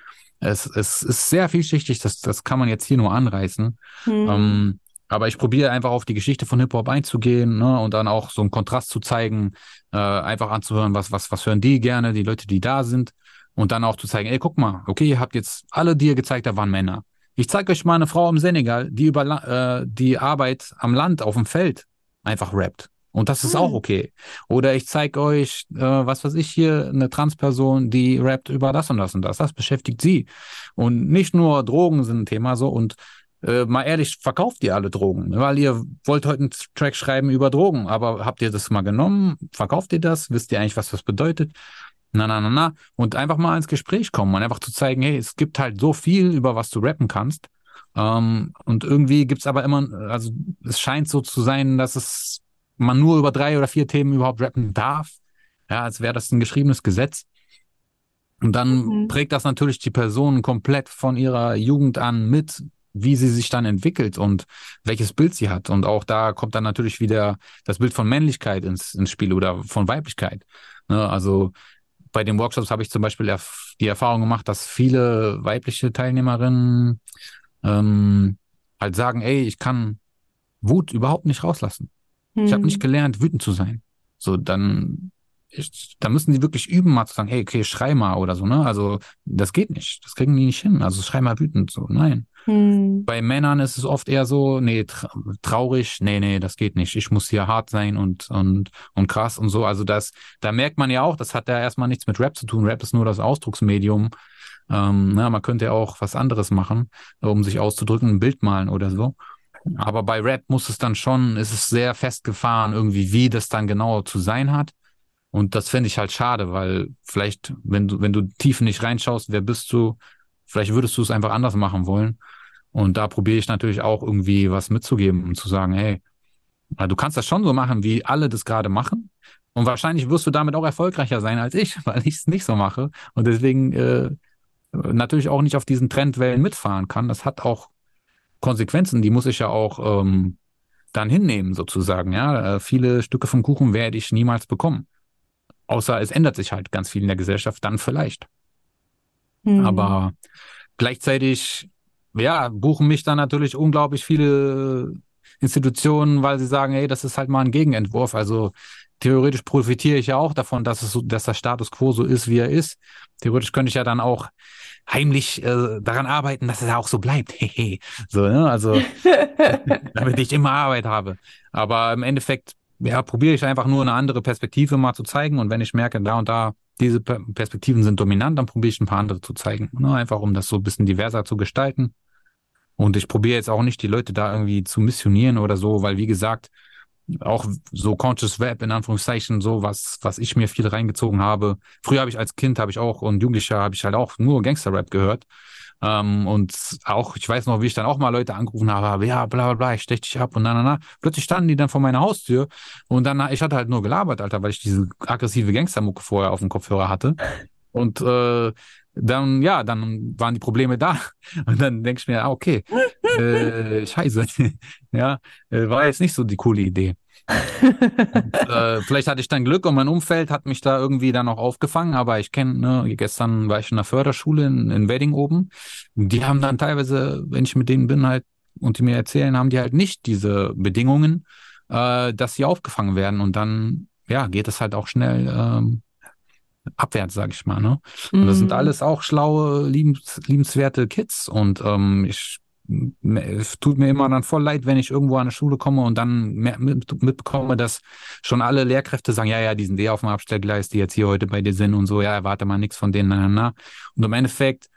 es, es ist sehr vielschichtig, das, das kann man jetzt hier nur anreißen. Mhm. Ähm, Aber ich probiere einfach auf die Geschichte von Hip-Hop einzugehen ne, und dann auch so einen Kontrast zu zeigen, äh, einfach anzuhören, was, was, was hören die gerne, die Leute, die da sind. Und dann auch zu zeigen, ey, guck mal, okay, ihr habt jetzt alle, die ihr gezeigt habt, waren Männer. Ich zeige euch mal eine Frau im Senegal, die über äh, die Arbeit am Land, auf dem Feld einfach rappt. Und das ist hm. auch okay. Oder ich zeige euch, äh, was weiß ich hier, eine Transperson, die rappt über das und das und das. Das beschäftigt sie. Und nicht nur Drogen sind ein Thema so. Und äh, mal ehrlich, verkauft ihr alle Drogen? Weil ihr wollt heute einen Track schreiben über Drogen, aber habt ihr das mal genommen? Verkauft ihr das? Wisst ihr eigentlich, was das bedeutet? Na, na, na, na. Und einfach mal ins Gespräch kommen und einfach zu zeigen, hey, es gibt halt so viel, über was du rappen kannst. Ähm, und irgendwie gibt's aber immer, also es scheint so zu sein, dass es man nur über drei oder vier Themen überhaupt rappen darf. Ja, als wäre das ein geschriebenes Gesetz. Und dann mhm. prägt das natürlich die Person komplett von ihrer Jugend an mit, wie sie sich dann entwickelt und welches Bild sie hat. Und auch da kommt dann natürlich wieder das Bild von Männlichkeit ins, ins Spiel oder von Weiblichkeit. Ne? Also bei den Workshops habe ich zum Beispiel die Erfahrung gemacht, dass viele weibliche Teilnehmerinnen ähm, halt sagen, ey, ich kann Wut überhaupt nicht rauslassen. Hm. Ich habe nicht gelernt, wütend zu sein. So, dann, ich, da müssen die wirklich üben, mal zu sagen, hey, okay, schrei mal oder so, ne? Also, das geht nicht. Das kriegen die nicht hin. Also, schrei mal wütend, so, nein. Hm. Bei Männern ist es oft eher so, nee, tra traurig, nee, nee, das geht nicht. Ich muss hier hart sein und, und, und krass und so. Also, das, da merkt man ja auch, das hat ja erstmal nichts mit Rap zu tun. Rap ist nur das Ausdrucksmedium. Ähm, na, man könnte ja auch was anderes machen, um sich auszudrücken, ein Bild malen oder so. Aber bei Rap muss es dann schon, ist es sehr festgefahren, irgendwie, wie das dann genau zu sein hat. Und das finde ich halt schade, weil vielleicht, wenn du, wenn du tief nicht reinschaust, wer bist du, vielleicht würdest du es einfach anders machen wollen. Und da probiere ich natürlich auch irgendwie was mitzugeben und zu sagen, hey, du kannst das schon so machen, wie alle das gerade machen. Und wahrscheinlich wirst du damit auch erfolgreicher sein als ich, [LAUGHS] weil ich es nicht so mache. Und deswegen äh, natürlich auch nicht auf diesen Trendwellen mitfahren kann. Das hat auch Konsequenzen, die muss ich ja auch ähm, dann hinnehmen, sozusagen. Ja, äh, viele Stücke vom Kuchen werde ich niemals bekommen. Außer es ändert sich halt ganz viel in der Gesellschaft, dann vielleicht. Mhm. Aber gleichzeitig, ja, buchen mich dann natürlich unglaublich viele Institutionen, weil sie sagen, hey, das ist halt mal ein Gegenentwurf. Also theoretisch profitiere ich ja auch davon, dass es so, dass der Status quo so ist, wie er ist. Theoretisch könnte ich ja dann auch heimlich äh, daran arbeiten, dass es auch so bleibt. [LAUGHS] so, ne? Also [LAUGHS] [LAUGHS] damit ich immer Arbeit habe. Aber im Endeffekt, ja, probiere ich einfach nur eine andere Perspektive mal zu zeigen. Und wenn ich merke, da und da diese Perspektiven sind dominant, dann probiere ich ein paar andere zu zeigen. Ne? Einfach um das so ein bisschen diverser zu gestalten. Und ich probiere jetzt auch nicht, die Leute da irgendwie zu missionieren oder so, weil wie gesagt, auch so Conscious Web in Anführungszeichen, so was, was ich mir viel reingezogen habe. Früher habe ich als Kind habe ich auch und Jugendlicher habe ich halt auch nur Gangster-Rap gehört. Ähm, und auch, ich weiß noch, wie ich dann auch mal Leute angerufen habe, ja, bla bla bla, ich stech dich ab und na na na. Plötzlich standen die dann vor meiner Haustür und dann, ich hatte halt nur gelabert, Alter, weil ich diese aggressive Gangstermucke vorher auf dem Kopfhörer hatte. Und äh, dann, ja, dann waren die Probleme da. [LAUGHS] Und dann denke ich mir, ah, okay, äh, scheiße. [LAUGHS] ja, äh, war jetzt nicht so die coole Idee. Und, äh, vielleicht hatte ich dann Glück und mein Umfeld hat mich da irgendwie dann auch aufgefangen, aber ich kenne, ne, gestern war ich in der Förderschule in, in Wedding oben. Die haben dann teilweise, wenn ich mit denen bin halt und die mir erzählen, haben die halt nicht diese Bedingungen, äh, dass sie aufgefangen werden und dann, ja, geht es halt auch schnell ähm, abwärts, sag ich mal. Ne? Und das sind mhm. alles auch schlaue, liebens, liebenswerte Kids. Und ähm, ich tut mir immer dann voll leid, wenn ich irgendwo an eine Schule komme und dann mit, mitbekomme, dass schon alle Lehrkräfte sagen, ja, ja, die sind eh auf dem Abstellgleis, die jetzt hier heute bei dir sind und so, ja, erwarte mal nichts von denen, na, na. Und im Endeffekt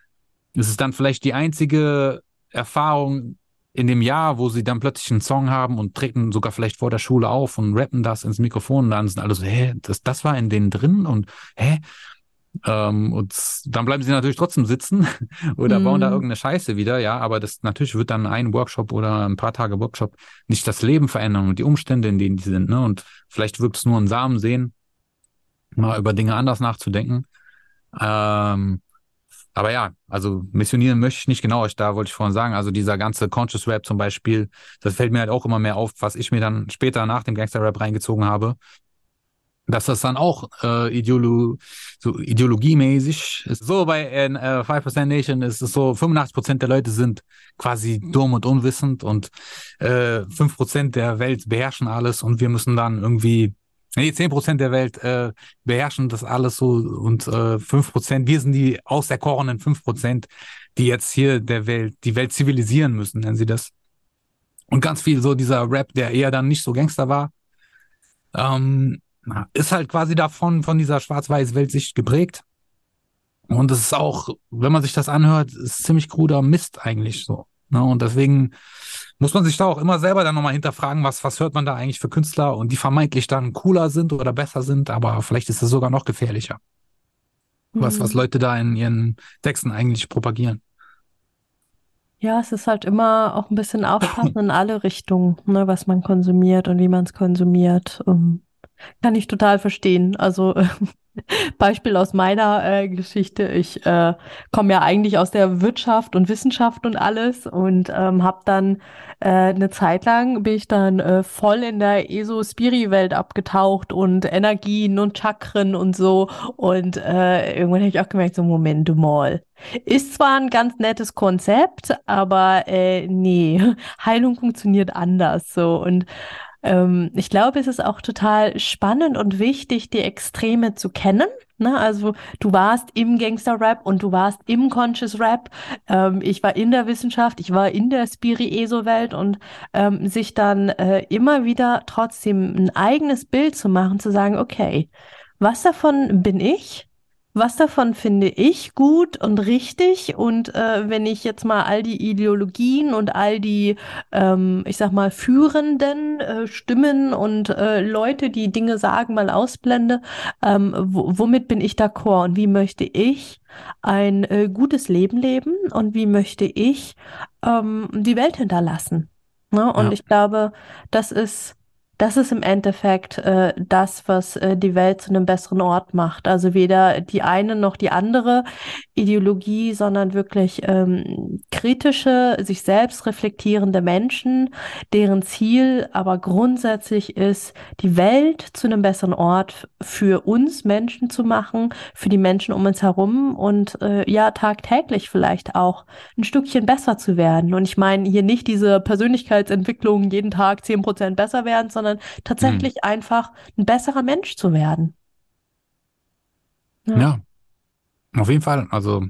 ist es dann vielleicht die einzige Erfahrung, in dem Jahr, wo sie dann plötzlich einen Song haben und treten sogar vielleicht vor der Schule auf und rappen das ins Mikrofon und dann sind alle so, hä, das, das war in denen drin und hä? Ähm, und dann bleiben sie natürlich trotzdem sitzen [LAUGHS] oder mm. bauen da mhm. irgendeine Scheiße wieder, ja, aber das natürlich wird dann ein Workshop oder ein paar Tage Workshop nicht das Leben verändern und die Umstände, in denen die sind, ne? Und vielleicht wirkt es nur ein Samen sehen, mal über Dinge anders nachzudenken. Ähm, aber ja, also missionieren möchte ich nicht genau. Ich, da wollte ich vorhin sagen, also dieser ganze Conscious Rap zum Beispiel, das fällt mir halt auch immer mehr auf, was ich mir dann später nach dem Gangster Rap reingezogen habe. Dass das dann auch äh, Ideolo so ideologiemäßig ist. So bei äh, 5% Nation ist es so, 85% der Leute sind quasi dumm und unwissend und äh, 5% der Welt beherrschen alles und wir müssen dann irgendwie Nee, 10% der Welt äh, beherrschen das alles so und äh, 5%, wir sind die auserkorenen 5%, die jetzt hier der Welt, die Welt zivilisieren müssen, nennen sie das. Und ganz viel so dieser Rap, der eher dann nicht so Gangster war, ähm, ist halt quasi davon, von dieser Schwarz-Weiß-Weltsicht geprägt. Und es ist auch, wenn man sich das anhört, ist ziemlich kruder Mist eigentlich so. Ne? Und deswegen muss man sich da auch immer selber dann nochmal hinterfragen, was, was hört man da eigentlich für Künstler und die vermeintlich dann cooler sind oder besser sind, aber vielleicht ist es sogar noch gefährlicher. Mhm. Was, was mhm. Leute da in ihren Texten eigentlich propagieren. Ja, es ist halt immer auch ein bisschen aufpassen in alle Richtungen, ne, was man konsumiert und wie man es konsumiert. Um, kann ich total verstehen. Also [LAUGHS] Beispiel aus meiner äh, Geschichte. Ich äh, komme ja eigentlich aus der Wirtschaft und Wissenschaft und alles und ähm, habe dann äh, eine Zeit lang bin ich dann äh, voll in der ESO-Spiri-Welt abgetaucht und Energien und Chakren und so. Und äh, irgendwann habe ich auch gemerkt, so Moment mal. Ist zwar ein ganz nettes Konzept, aber äh, nee, [LAUGHS] Heilung funktioniert anders so. Und ähm, ich glaube, es ist auch total spannend und wichtig, die Extreme zu kennen. Ne? Also du warst im Gangster-Rap und du warst im Conscious-Rap. Ähm, ich war in der Wissenschaft, ich war in der Spiri-ESO-Welt und ähm, sich dann äh, immer wieder trotzdem ein eigenes Bild zu machen, zu sagen, okay, was davon bin ich? Was davon finde ich gut und richtig und äh, wenn ich jetzt mal all die Ideologien und all die, ähm, ich sag mal, führenden äh, Stimmen und äh, Leute, die Dinge sagen, mal ausblende, ähm, womit bin ich d'accord und wie möchte ich ein äh, gutes Leben leben und wie möchte ich ähm, die Welt hinterlassen? Ne? Und ja. ich glaube, das ist das ist im Endeffekt äh, das, was äh, die Welt zu einem besseren Ort macht. Also weder die eine noch die andere Ideologie, sondern wirklich ähm, kritische, sich selbst reflektierende Menschen, deren Ziel aber grundsätzlich ist, die Welt zu einem besseren Ort für uns Menschen zu machen, für die Menschen um uns herum und äh, ja, tagtäglich vielleicht auch ein Stückchen besser zu werden. Und ich meine hier nicht diese Persönlichkeitsentwicklung jeden Tag zehn Prozent besser werden, sondern sondern tatsächlich mhm. einfach ein besserer Mensch zu werden. Ja. ja, auf jeden Fall. Also,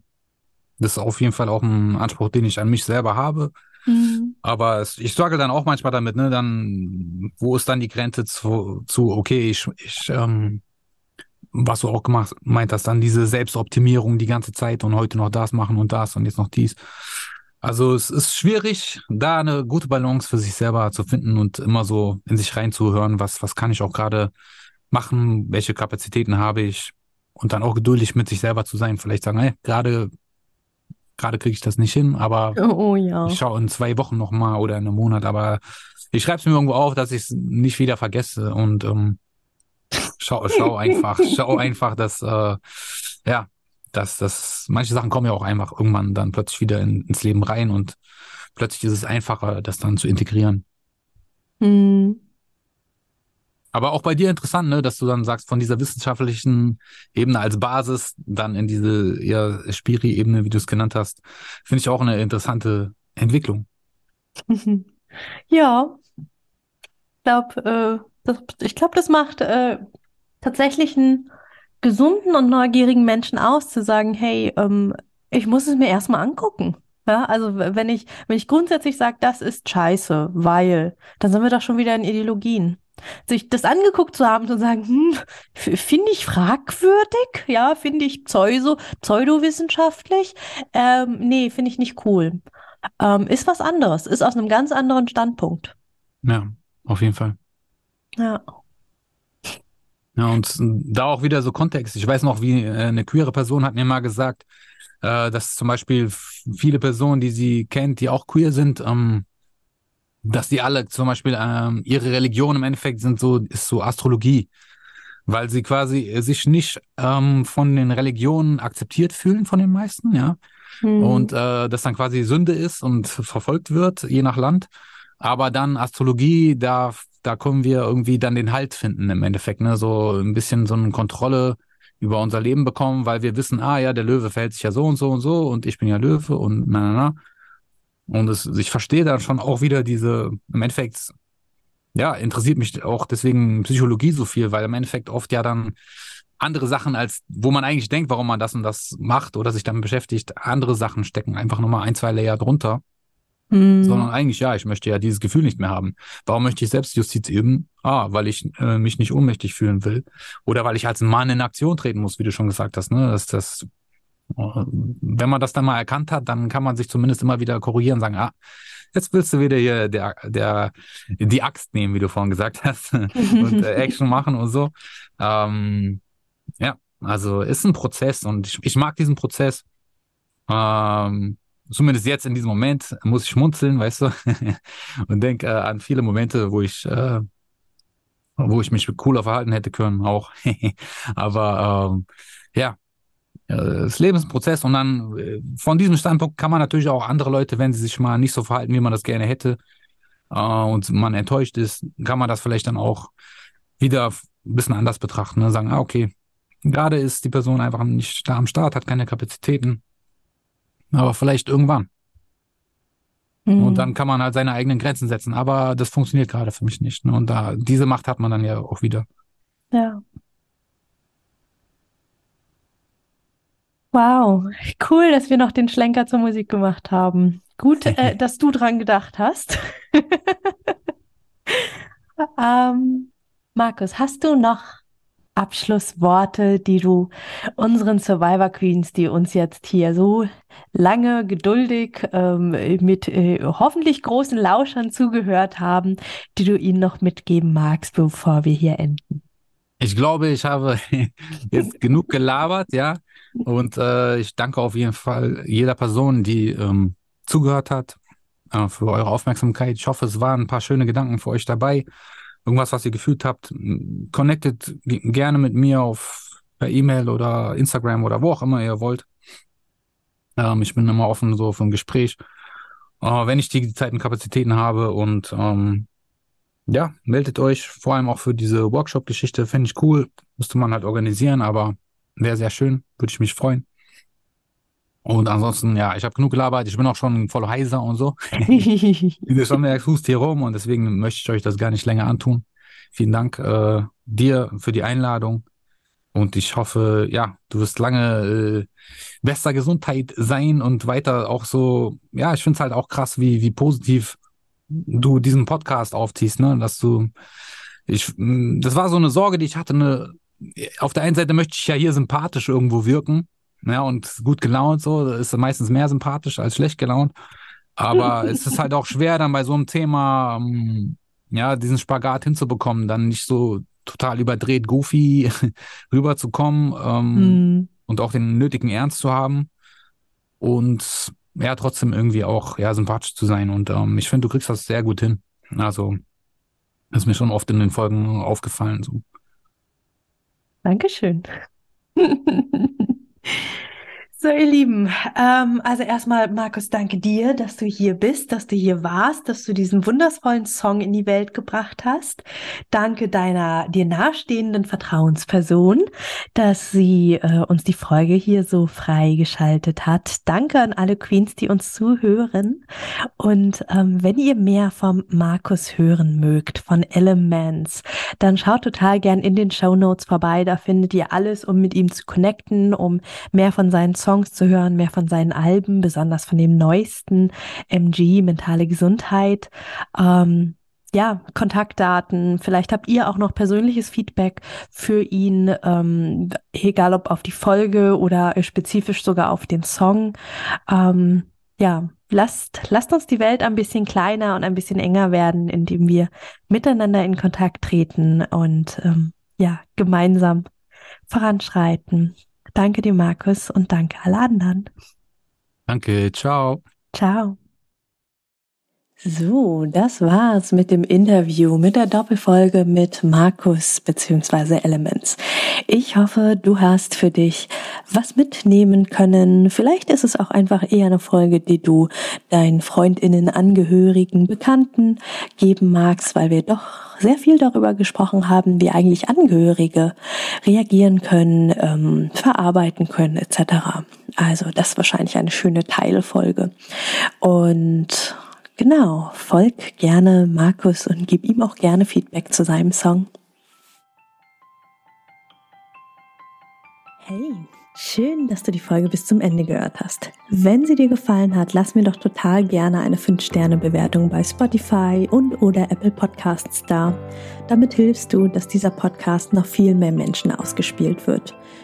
das ist auf jeden Fall auch ein Anspruch, den ich an mich selber habe. Mhm. Aber es, ich struggle dann auch manchmal damit, ne? Dann, wo ist dann die Grenze zu, zu okay, ich, ich ähm, was du auch gemacht meint hast, dann diese Selbstoptimierung die ganze Zeit und heute noch das machen und das und jetzt noch dies. Also es ist schwierig, da eine gute Balance für sich selber zu finden und immer so in sich reinzuhören, was, was kann ich auch gerade machen, welche Kapazitäten habe ich und dann auch geduldig mit sich selber zu sein. Vielleicht sagen, hey, gerade gerade kriege ich das nicht hin, aber oh, ja. ich schaue in zwei Wochen nochmal oder in einem Monat, aber ich schreibe es mir irgendwo auf, dass ich es nicht wieder vergesse und ähm, schau, schau einfach, schau [LAUGHS] einfach, dass äh, ja, dass das manche Sachen kommen ja auch einfach irgendwann dann plötzlich wieder in, ins Leben rein und plötzlich ist es einfacher, das dann zu integrieren. Mhm. Aber auch bei dir interessant, ne, dass du dann sagst, von dieser wissenschaftlichen Ebene als Basis dann in diese ja, Spiri-Ebene, wie du es genannt hast, finde ich auch eine interessante Entwicklung. [LAUGHS] Ja, ich glaube, äh, das, ich glaube, das macht äh, tatsächlich einen gesunden und neugierigen Menschen aus, zu sagen, hey, ähm, ich muss es mir erstmal angucken. Ja, also wenn ich, wenn ich grundsätzlich sage, das ist scheiße, weil, dann sind wir doch schon wieder in Ideologien. Sich das angeguckt zu haben und zu sagen, hm, finde ich fragwürdig, ja, finde ich pseudo, pseudowissenschaftlich, ähm, nee, finde ich nicht cool. Ähm, ist was anderes, ist aus einem ganz anderen Standpunkt. Ja, auf jeden Fall. Ja. Ja, und da auch wieder so Kontext. Ich weiß noch, wie äh, eine queere Person hat mir mal gesagt, äh, dass zum Beispiel viele Personen, die sie kennt, die auch queer sind, ähm, dass die alle zum Beispiel ähm, ihre Religion im Endeffekt sind so, ist so Astrologie. Weil sie quasi sich nicht ähm, von den Religionen akzeptiert fühlen von den meisten, ja. Mhm. Und äh, das dann quasi Sünde ist und verfolgt wird, je nach Land. Aber dann Astrologie da da können wir irgendwie dann den Halt finden im Endeffekt, ne? So ein bisschen so eine Kontrolle über unser Leben bekommen, weil wir wissen, ah ja, der Löwe verhält sich ja so und so und so und ich bin ja Löwe und na, na, na. Und es, ich verstehe dann schon auch wieder diese, im Endeffekt, ja, interessiert mich auch deswegen Psychologie so viel, weil im Endeffekt oft ja dann andere Sachen als, wo man eigentlich denkt, warum man das und das macht oder sich damit beschäftigt, andere Sachen stecken einfach nochmal ein, zwei Layer drunter. Mhm. Sondern eigentlich, ja, ich möchte ja dieses Gefühl nicht mehr haben. Warum möchte ich Selbstjustiz üben? Ah, weil ich äh, mich nicht ohnmächtig fühlen will. Oder weil ich als Mann in Aktion treten muss, wie du schon gesagt hast. Ne? Das, das, äh, wenn man das dann mal erkannt hat, dann kann man sich zumindest immer wieder korrigieren und sagen, ah, jetzt willst du wieder hier der, der, die Axt nehmen, wie du vorhin gesagt hast, [LAUGHS] und äh, Action machen und so. Ähm, ja, also ist ein Prozess und ich, ich mag diesen Prozess. Ähm, zumindest jetzt in diesem Moment muss ich schmunzeln, weißt du, [LAUGHS] und denke äh, an viele Momente, wo ich, äh, wo ich mich cooler verhalten hätte können, auch. [LAUGHS] Aber ähm, ja, äh, das Leben ist ein Prozess und dann äh, von diesem Standpunkt kann man natürlich auch andere Leute, wenn sie sich mal nicht so verhalten, wie man das gerne hätte, äh, und man enttäuscht ist, kann man das vielleicht dann auch wieder ein bisschen anders betrachten. Ne? Sagen, ah, okay, gerade ist die Person einfach nicht da am Start, hat keine Kapazitäten aber vielleicht irgendwann. Mhm. Und dann kann man halt seine eigenen Grenzen setzen. Aber das funktioniert gerade für mich nicht. Ne? Und da, diese Macht hat man dann ja auch wieder. Ja. Wow, cool, dass wir noch den Schlenker zur Musik gemacht haben. Gut, [LAUGHS] äh, dass du dran gedacht hast. [LAUGHS] ähm, Markus, hast du noch Abschlussworte, die du unseren Survivor Queens, die uns jetzt hier so lange geduldig ähm, mit äh, hoffentlich großen Lauschern zugehört haben, die du ihnen noch mitgeben magst, bevor wir hier enden? Ich glaube, ich habe [LAUGHS] jetzt genug gelabert, ja. Und äh, ich danke auf jeden Fall jeder Person, die ähm, zugehört hat, äh, für eure Aufmerksamkeit. Ich hoffe, es waren ein paar schöne Gedanken für euch dabei irgendwas, was ihr gefühlt habt, connectet gerne mit mir auf per E-Mail oder Instagram oder wo auch immer ihr wollt. Ähm, ich bin immer offen so für ein Gespräch, äh, wenn ich die Zeit und Kapazitäten habe und ähm, ja, meldet euch, vor allem auch für diese Workshop-Geschichte, finde ich cool. Müsste man halt organisieren, aber wäre sehr schön, würde ich mich freuen. Und ansonsten, ja, ich habe genug gelabert, ich bin auch schon voll heiser und so. Wie du schon merkst, hust hier rum und deswegen möchte ich euch das gar nicht länger antun. Vielen Dank äh, dir für die Einladung und ich hoffe, ja, du wirst lange äh, bester Gesundheit sein und weiter auch so, ja, ich finde es halt auch krass, wie, wie positiv du diesen Podcast aufziehst, ne, dass du, ich, das war so eine Sorge, die ich hatte, ne, auf der einen Seite möchte ich ja hier sympathisch irgendwo wirken, ja, und gut gelaunt so, ist meistens mehr sympathisch als schlecht gelaunt. Aber [LAUGHS] es ist halt auch schwer, dann bei so einem Thema, ähm, ja, diesen Spagat hinzubekommen, dann nicht so total überdreht, goofy [LAUGHS] rüberzukommen ähm, mm. und auch den nötigen Ernst zu haben und ja, trotzdem irgendwie auch ja, sympathisch zu sein. Und ähm, ich finde, du kriegst das sehr gut hin. Also, ist mir schon oft in den Folgen aufgefallen. So. Dankeschön. [LAUGHS] So, ihr Lieben, ähm, also erstmal, Markus, danke dir, dass du hier bist, dass du hier warst, dass du diesen wundervollen Song in die Welt gebracht hast. Danke deiner dir nahestehenden Vertrauensperson, dass sie äh, uns die Folge hier so freigeschaltet hat. Danke an alle Queens, die uns zuhören. Und ähm, wenn ihr mehr vom Markus hören mögt, von Elements, dann schaut total gern in den Show Notes vorbei. Da findet ihr alles, um mit ihm zu connecten, um mehr von seinen Songs Songs zu hören, mehr von seinen Alben, besonders von dem neuesten MG, mentale Gesundheit. Ähm, ja, Kontaktdaten. Vielleicht habt ihr auch noch persönliches Feedback für ihn, ähm, egal ob auf die Folge oder spezifisch sogar auf den Song. Ähm, ja, lasst, lasst uns die Welt ein bisschen kleiner und ein bisschen enger werden, indem wir miteinander in Kontakt treten und ähm, ja, gemeinsam voranschreiten. Danke dir, Markus, und danke alle anderen. Danke, ciao. Ciao. So, das war's mit dem Interview, mit der Doppelfolge mit Markus bzw. Elements. Ich hoffe, du hast für dich was mitnehmen können. Vielleicht ist es auch einfach eher eine Folge, die du deinen Freundinnen, Angehörigen, Bekannten geben magst, weil wir doch sehr viel darüber gesprochen haben, wie eigentlich Angehörige reagieren können, ähm, verarbeiten können etc. Also das ist wahrscheinlich eine schöne Teilfolge. Und Genau, folg gerne Markus und gib ihm auch gerne Feedback zu seinem Song. Hey, schön, dass du die Folge bis zum Ende gehört hast. Wenn sie dir gefallen hat, lass mir doch total gerne eine 5-Sterne-Bewertung bei Spotify und oder Apple Podcasts da. Damit hilfst du, dass dieser Podcast noch viel mehr Menschen ausgespielt wird.